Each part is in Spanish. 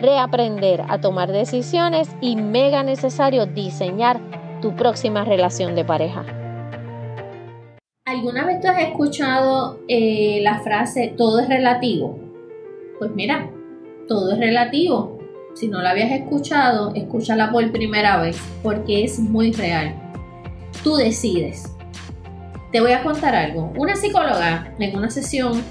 reaprender a tomar decisiones y mega necesario diseñar tu próxima relación de pareja. ¿Alguna vez tú has escuchado eh, la frase todo es relativo? Pues mira, todo es relativo. Si no la habías escuchado, escúchala por primera vez porque es muy real. Tú decides. Te voy a contar algo. Una psicóloga en una sesión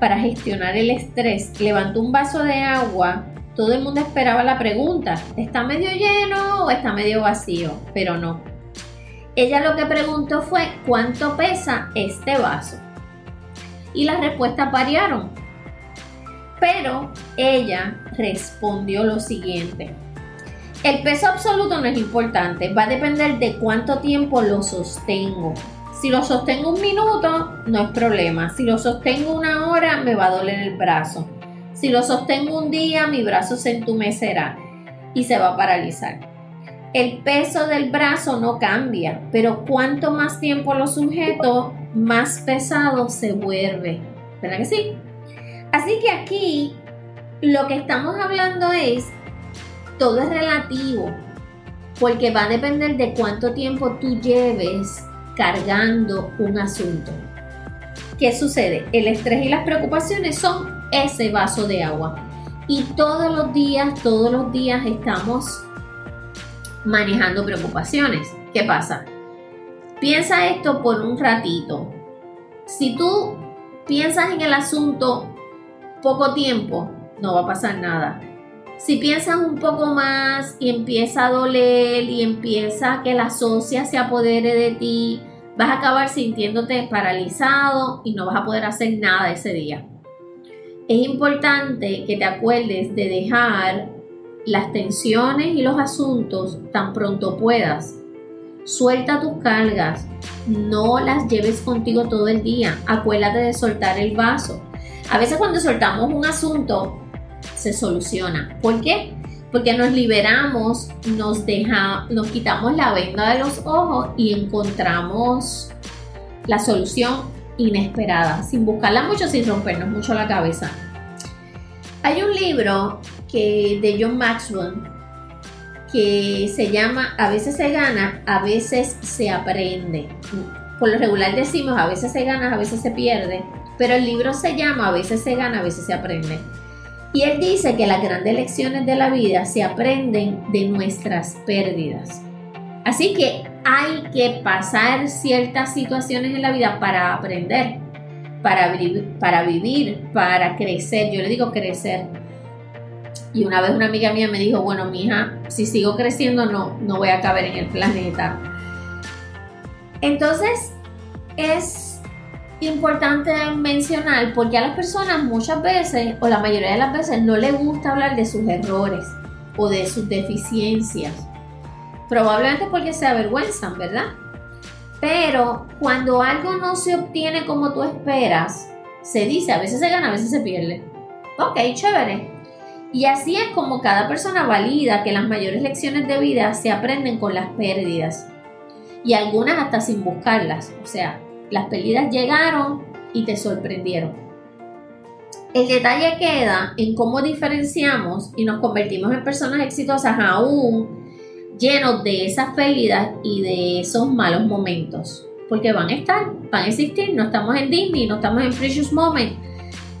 para gestionar el estrés levantó un vaso de agua todo el mundo esperaba la pregunta, ¿está medio lleno o está medio vacío? Pero no. Ella lo que preguntó fue, ¿cuánto pesa este vaso? Y las respuestas variaron. Pero ella respondió lo siguiente. El peso absoluto no es importante, va a depender de cuánto tiempo lo sostengo. Si lo sostengo un minuto, no es problema. Si lo sostengo una hora, me va a doler el brazo. Si lo sostengo un día, mi brazo se entumecerá y se va a paralizar. El peso del brazo no cambia, pero cuanto más tiempo lo sujeto, más pesado se vuelve. ¿Verdad que sí? Así que aquí lo que estamos hablando es, todo es relativo, porque va a depender de cuánto tiempo tú lleves cargando un asunto. ¿Qué sucede? El estrés y las preocupaciones son ese vaso de agua. Y todos los días, todos los días estamos manejando preocupaciones. ¿Qué pasa? Piensa esto por un ratito. Si tú piensas en el asunto poco tiempo, no va a pasar nada. Si piensas un poco más y empieza a doler y empieza que la socia se apodere de ti, vas a acabar sintiéndote paralizado y no vas a poder hacer nada ese día es importante que te acuerdes de dejar las tensiones y los asuntos tan pronto puedas. Suelta tus cargas, no las lleves contigo todo el día. Acuérdate de soltar el vaso. A veces cuando soltamos un asunto se soluciona. ¿Por qué? Porque nos liberamos, nos deja, nos quitamos la venda de los ojos y encontramos la solución inesperada, sin buscarla mucho, sin rompernos mucho la cabeza. Hay un libro que, de John Maxwell que se llama A veces se gana, a veces se aprende. Por lo regular decimos a veces se gana, a veces se pierde, pero el libro se llama A veces se gana, a veces se aprende. Y él dice que las grandes lecciones de la vida se aprenden de nuestras pérdidas. Así que hay que pasar ciertas situaciones en la vida para aprender, para, vivir, para crecer. Yo le digo crecer. Y una vez una amiga mía me dijo, bueno, mija, si sigo creciendo no, no voy a caber en el planeta. Entonces, es importante mencionar porque a las personas muchas veces, o la mayoría de las veces, no les gusta hablar de sus errores o de sus deficiencias Probablemente porque se avergüenzan, ¿verdad? Pero cuando algo no se obtiene como tú esperas, se dice, a veces se gana, a veces se pierde. Ok, chévere. Y así es como cada persona valida que las mayores lecciones de vida se aprenden con las pérdidas. Y algunas hasta sin buscarlas. O sea, las pérdidas llegaron y te sorprendieron. El detalle queda en cómo diferenciamos y nos convertimos en personas exitosas aún llenos de esas pérdidas y de esos malos momentos. Porque van a estar, van a existir, no estamos en Disney, no estamos en Precious Moment.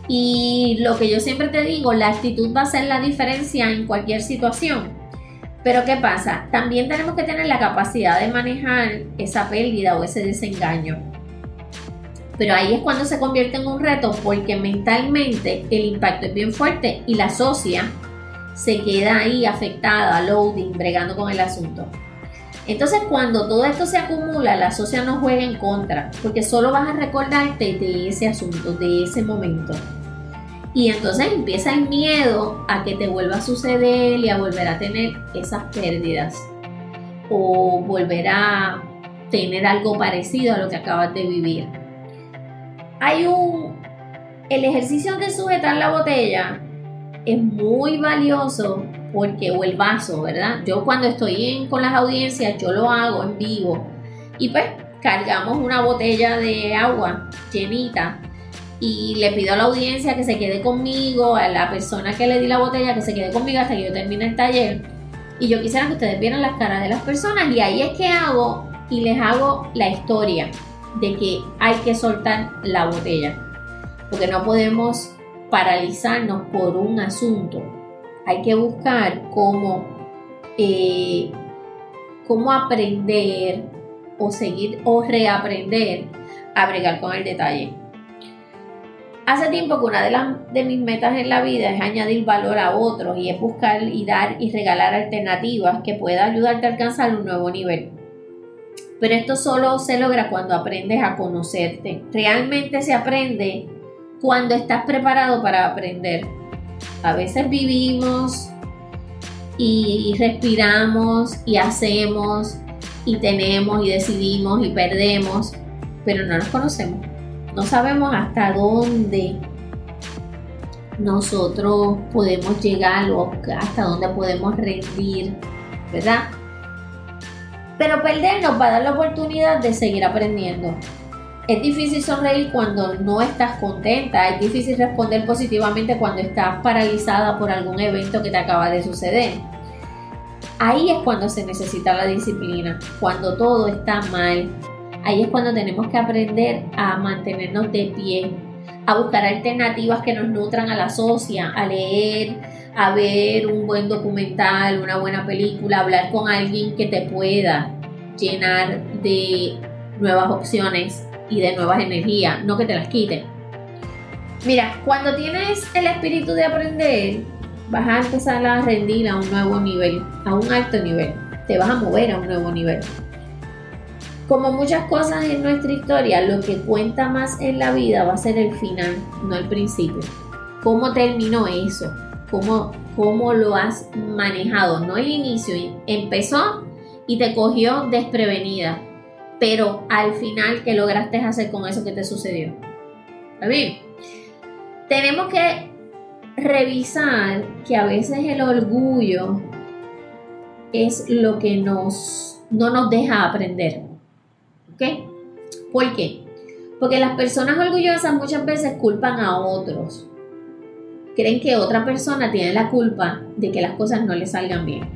Y lo que yo siempre te digo, la actitud va a ser la diferencia en cualquier situación. Pero ¿qué pasa? También tenemos que tener la capacidad de manejar esa pérdida o ese desengaño. Pero ahí es cuando se convierte en un reto porque mentalmente el impacto es bien fuerte y la socia se queda ahí afectada, loading, bregando con el asunto. Entonces cuando todo esto se acumula, la socia no juega en contra, porque solo vas a recordarte de ese asunto, de ese momento. Y entonces empieza el miedo a que te vuelva a suceder y a volver a tener esas pérdidas. O volver a tener algo parecido a lo que acabas de vivir. Hay un... El ejercicio de sujetar la botella es muy valioso porque, o el vaso, ¿verdad? Yo cuando estoy con las audiencias, yo lo hago en vivo y pues cargamos una botella de agua llenita y le pido a la audiencia que se quede conmigo, a la persona que le di la botella que se quede conmigo hasta que yo termine el taller. Y yo quisiera que ustedes vieran las caras de las personas y ahí es que hago y les hago la historia de que hay que soltar la botella. Porque no podemos paralizarnos por un asunto. Hay que buscar cómo, eh, cómo aprender o seguir o reaprender a bregar con el detalle. Hace tiempo que una de, las, de mis metas en la vida es añadir valor a otros y es buscar y dar y regalar alternativas que puedan ayudarte a alcanzar un nuevo nivel. Pero esto solo se logra cuando aprendes a conocerte. Realmente se aprende cuando estás preparado para aprender. A veces vivimos y respiramos y hacemos y tenemos y decidimos y perdemos, pero no nos conocemos. No sabemos hasta dónde nosotros podemos llegar o hasta dónde podemos rendir, ¿verdad? Pero perder nos va a dar la oportunidad de seguir aprendiendo. Es difícil sonreír cuando no estás contenta, es difícil responder positivamente cuando estás paralizada por algún evento que te acaba de suceder. Ahí es cuando se necesita la disciplina, cuando todo está mal. Ahí es cuando tenemos que aprender a mantenernos de pie, a buscar alternativas que nos nutran a la socia, a leer, a ver un buen documental, una buena película, hablar con alguien que te pueda llenar de nuevas opciones y de nuevas energías, no que te las quiten. Mira, cuando tienes el espíritu de aprender, vas a empezar a rendir a un nuevo nivel, a un alto nivel. Te vas a mover a un nuevo nivel. Como muchas cosas en nuestra historia, lo que cuenta más en la vida va a ser el final, no el principio. ¿Cómo terminó eso? ¿Cómo, cómo lo has manejado? No el inicio. Empezó y te cogió desprevenida pero al final, ¿qué lograste hacer con eso que te sucedió? ¿Está? Tenemos que revisar que a veces el orgullo es lo que nos, no nos deja aprender. ¿Ok? ¿Por qué? Porque las personas orgullosas muchas veces culpan a otros. Creen que otra persona tiene la culpa de que las cosas no le salgan bien.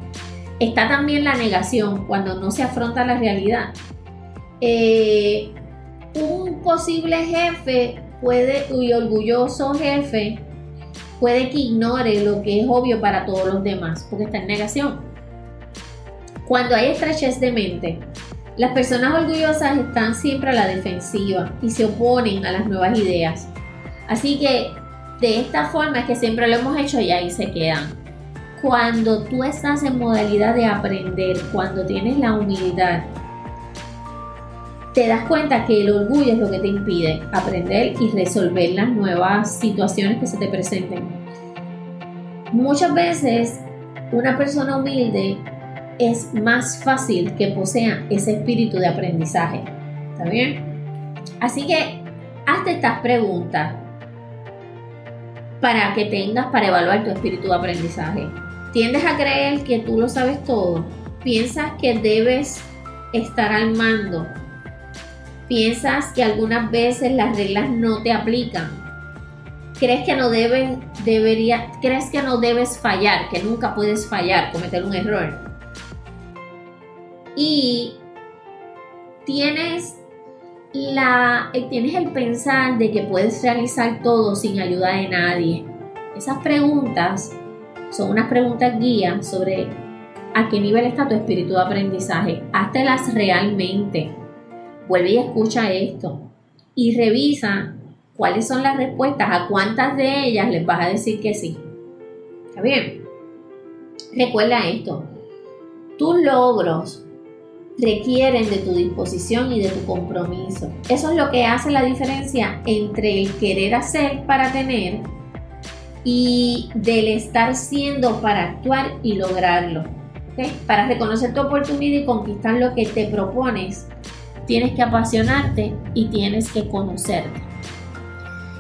Está también la negación cuando no se afronta la realidad. Eh, un posible jefe puede, y orgulloso jefe, puede que ignore lo que es obvio para todos los demás, porque está en negación. Cuando hay estrechez de mente, las personas orgullosas están siempre a la defensiva y se oponen a las nuevas ideas. Así que de esta forma es que siempre lo hemos hecho y ahí se quedan. Cuando tú estás en modalidad de aprender, cuando tienes la humildad, te das cuenta que el orgullo es lo que te impide aprender y resolver las nuevas situaciones que se te presenten. Muchas veces una persona humilde es más fácil que posea ese espíritu de aprendizaje. ¿Está bien? Así que hazte estas preguntas para que tengas para evaluar tu espíritu de aprendizaje. ¿Tiendes a creer que tú lo sabes todo? ¿Piensas que debes estar al mando piensas que algunas veces las reglas no te aplican. Crees que no debes, debería, crees que no debes fallar, que nunca puedes fallar, cometer un error. Y tienes la, tienes el pensar de que puedes realizar todo sin ayuda de nadie. Esas preguntas son unas preguntas guía sobre a qué nivel está tu espíritu de aprendizaje. Háztelas realmente. Vuelve y escucha esto. Y revisa cuáles son las respuestas, a cuántas de ellas les vas a decir que sí. ¿Está bien? Recuerda esto. Tus logros requieren de tu disposición y de tu compromiso. Eso es lo que hace la diferencia entre el querer hacer para tener y del estar siendo para actuar y lograrlo. Para reconocer tu oportunidad y conquistar lo que te propones, tienes que apasionarte y tienes que conocerte.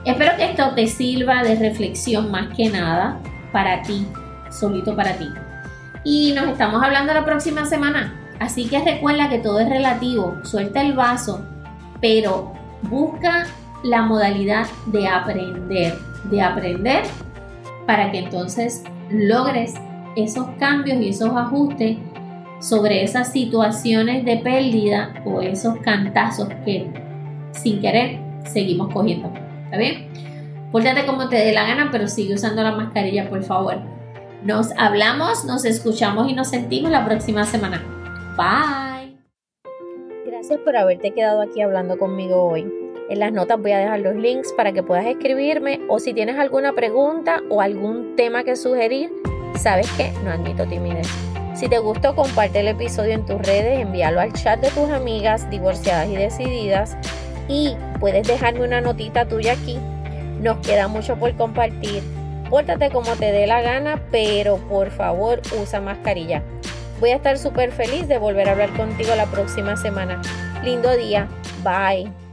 Espero que esto te sirva de reflexión más que nada para ti, solito para ti. Y nos estamos hablando la próxima semana. Así que recuerda que todo es relativo, suelta el vaso, pero busca la modalidad de aprender, de aprender para que entonces logres esos cambios y esos ajustes sobre esas situaciones de pérdida o esos cantazos que sin querer seguimos cogiendo. ¿Está bien? Pórtate como te dé la gana, pero sigue usando la mascarilla, por favor. Nos hablamos, nos escuchamos y nos sentimos la próxima semana. Bye. Gracias por haberte quedado aquí hablando conmigo hoy. En las notas voy a dejar los links para que puedas escribirme o si tienes alguna pregunta o algún tema que sugerir, sabes que no admito timidez. Si te gustó, comparte el episodio en tus redes, envíalo al chat de tus amigas divorciadas y decididas y puedes dejarme una notita tuya aquí. Nos queda mucho por compartir. Pórtate como te dé la gana, pero por favor usa mascarilla. Voy a estar súper feliz de volver a hablar contigo la próxima semana. Lindo día. Bye.